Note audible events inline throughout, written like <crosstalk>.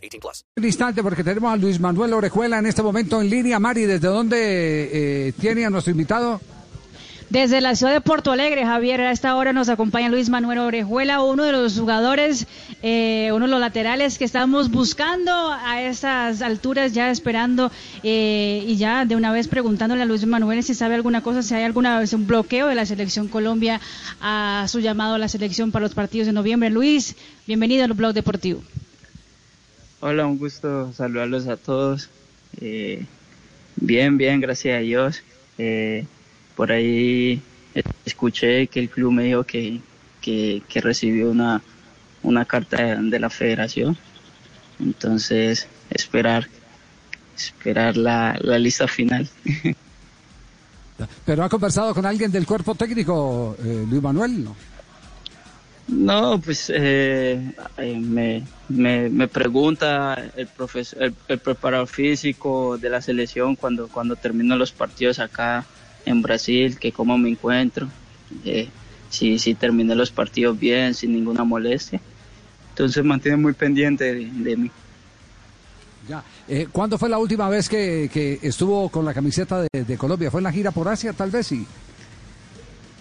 18 plus. Un instante porque tenemos a Luis Manuel Orejuela en este momento en línea. Mari, ¿desde dónde eh, tiene a nuestro invitado? Desde la ciudad de Porto Alegre, Javier, a esta hora nos acompaña Luis Manuel Orejuela, uno de los jugadores, eh, uno de los laterales que estamos buscando a estas alturas, ya esperando eh, y ya de una vez preguntándole a Luis Manuel si sabe alguna cosa, si hay alguna un bloqueo de la selección Colombia a su llamado a la selección para los partidos de noviembre. Luis, bienvenido al blog deportivo. Hola, un gusto saludarlos a todos. Eh, bien, bien, gracias a Dios. Eh, por ahí escuché que el club me dijo que, que, recibió una, una carta de, la federación. Entonces, esperar, esperar la, la lista final. <laughs> ¿Pero ha conversado con alguien del cuerpo técnico, eh, Luis Manuel? No, no pues eh, me, me, me, pregunta el, profesor, el, el, preparador físico de la selección cuando, cuando termino los partidos acá en Brasil, que cómo me encuentro, eh, si, si terminé los partidos bien, sin ninguna molestia. Entonces mantiene muy pendiente de, mí. Ya. Eh, ¿Cuándo fue la última vez que, que estuvo con la camiseta de, de, Colombia? ¿Fue en la gira por Asia, tal vez? Sí,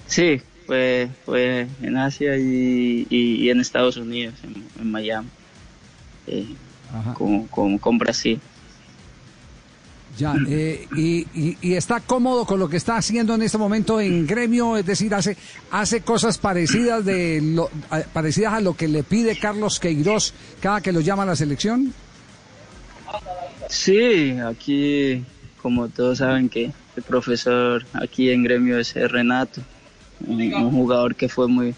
sí fue, fue en Asia y, y, y en Estados Unidos, en, en Miami, eh, con, con, con Brasil. Ya, eh, y, y, y, está cómodo con lo que está haciendo en este momento en gremio, es decir, hace, hace cosas parecidas, de lo, a, parecidas a lo que le pide Carlos Queiroz cada que lo llama a la selección. Sí, aquí, como todos saben que el profesor aquí en gremio es Renato, un, un jugador que fue muy,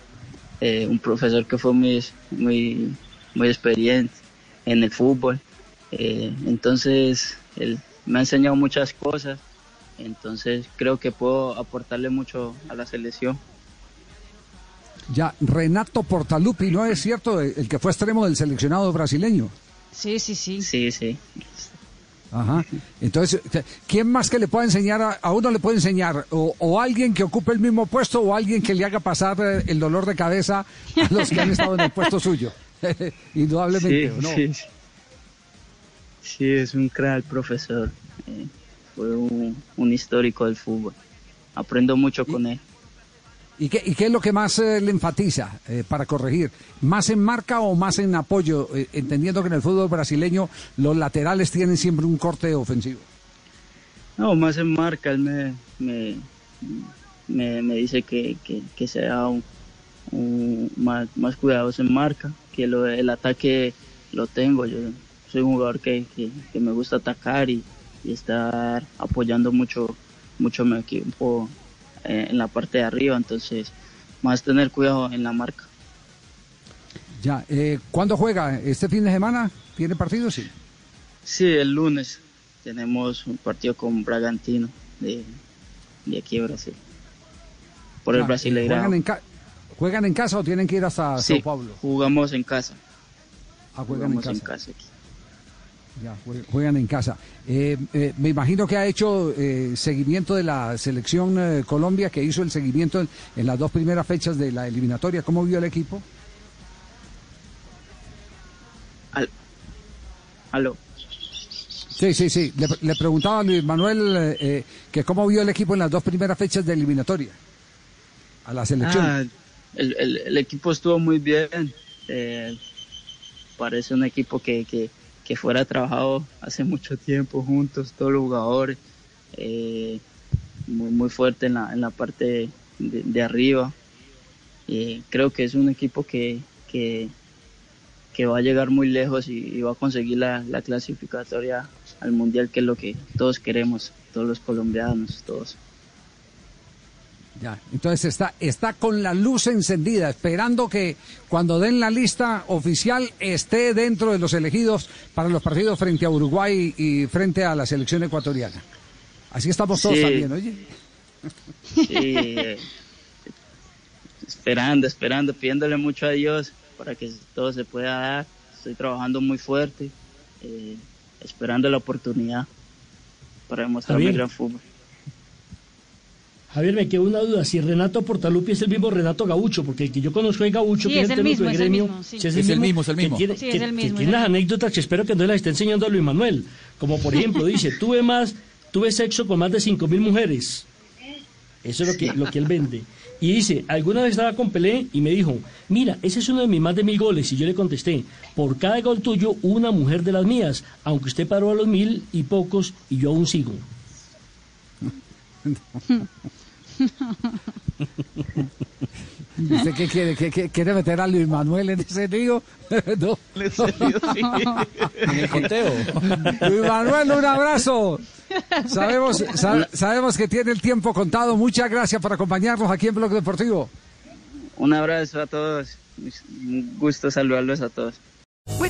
eh, un profesor que fue muy, muy, muy experiente en el fútbol. Eh, entonces, el me ha enseñado muchas cosas, entonces creo que puedo aportarle mucho a la selección. Ya, Renato Portaluppi, ¿no es cierto? El que fue extremo del seleccionado brasileño. Sí, sí, sí. Sí, sí. Ajá. Entonces, ¿quién más que le pueda enseñar a, a uno le puede enseñar? O, o, alguien que ocupe el mismo puesto o alguien que le haga pasar el dolor de cabeza a los que han estado en el puesto suyo. <laughs> Indudablemente, sí, ¿no? Sí, sí. Es un crack profesor. Eh, fue un, un, histórico del fútbol. Aprendo mucho con él. ¿Y qué, es lo que más eh, le enfatiza eh, para corregir? ¿Más en marca o más en apoyo? Eh, entendiendo que en el fútbol brasileño los laterales tienen siempre un corte ofensivo. No, más en marca. Él me, me, me, dice que, que, sea más, más cuidadoso en marca, que el ataque lo tengo. Yo soy un jugador que, que, me gusta atacar y, y, estar apoyando mucho, mucho mi equipo en la parte de arriba, entonces más tener cuidado en la marca. Ya, eh, ¿cuándo juega? ¿Este fin de semana? ¿Tiene partido? Sí. Sí, el lunes tenemos un partido con Bragantino de, de aquí de Brasil. Por ya, el Brasileirao. ¿juegan en, ¿Juegan en casa o tienen que ir hasta sí, Sao Paulo? jugamos en casa. Ah, juegan jugamos en casa. En casa aquí. Ya, juegan en casa. Eh, eh, me imagino que ha hecho eh, seguimiento de la selección eh, Colombia, que hizo el seguimiento en, en, las dos primeras fechas de la eliminatoria. ¿Cómo vio el equipo? Al... Aló. Sí, sí, sí. Le, le preguntaba a Luis Manuel eh, que cómo vio el equipo en las dos primeras fechas de eliminatoria a la selección. Ah, el, el, el, equipo estuvo muy bien. Parece un equipo que, que que fuera trabajado hace mucho tiempo juntos, todos los jugadores, eh, muy, muy fuerte en la, en la parte de, arriba. Eh, creo que es un equipo que, que, que, va a llegar muy lejos y, va a conseguir la, clasificatoria al Mundial, que es lo que todos queremos, todos los colombianos, todos. Ya, entonces está, está con la luz encendida, esperando que cuando den la lista oficial esté dentro de los elegidos para los partidos frente a Uruguay y frente a la selección ecuatoriana. Así estamos todos Sí. también, oye. Sí, eh, esperando, esperando, pidiéndole mucho a Dios para que todo se pueda dar. Estoy trabajando muy fuerte, eh, esperando la oportunidad para demostrar mi gran fútbol. Javier, me quedó una duda, si Renato Portaluppi es el mismo Renato Gaucho, porque el que yo conozco es Gaucho, Sí, que es el mismo, es el gremio, mismo, sí. Es el mismo, es el que mismo. tiene, Sí, que- es el mismo, que tiene las anécdotas que espero que no las esté enseñando a Luis Manuel, como por ejemplo dice, <laughs> tuve más, tuve sexo con más de cinco mil mujeres, eso es lo que, lo que él vende. Y dice, alguna vez estaba con Pelé y me dijo, mira, ese es uno de mis más de mil goles. Y yo le contesté, por cada gol tuyo, una mujer de las mías, aunque usted paró a los mil y pocos y yo aún sigo. <laughs> <laughs> ¿Usted qué quiere? ¿Qué, qué- quiere meter a Luis Manuel en ese lío? <laughs> no. <laughs> En el conteo. Luis Manuel, un abrazo. Sabemos, sa- sabemos que tiene el tiempo contado. Muchas gracias por acompañarnos aquí en Blog Deportivo. Un abrazo a todos, un gusto saludarlos a todos.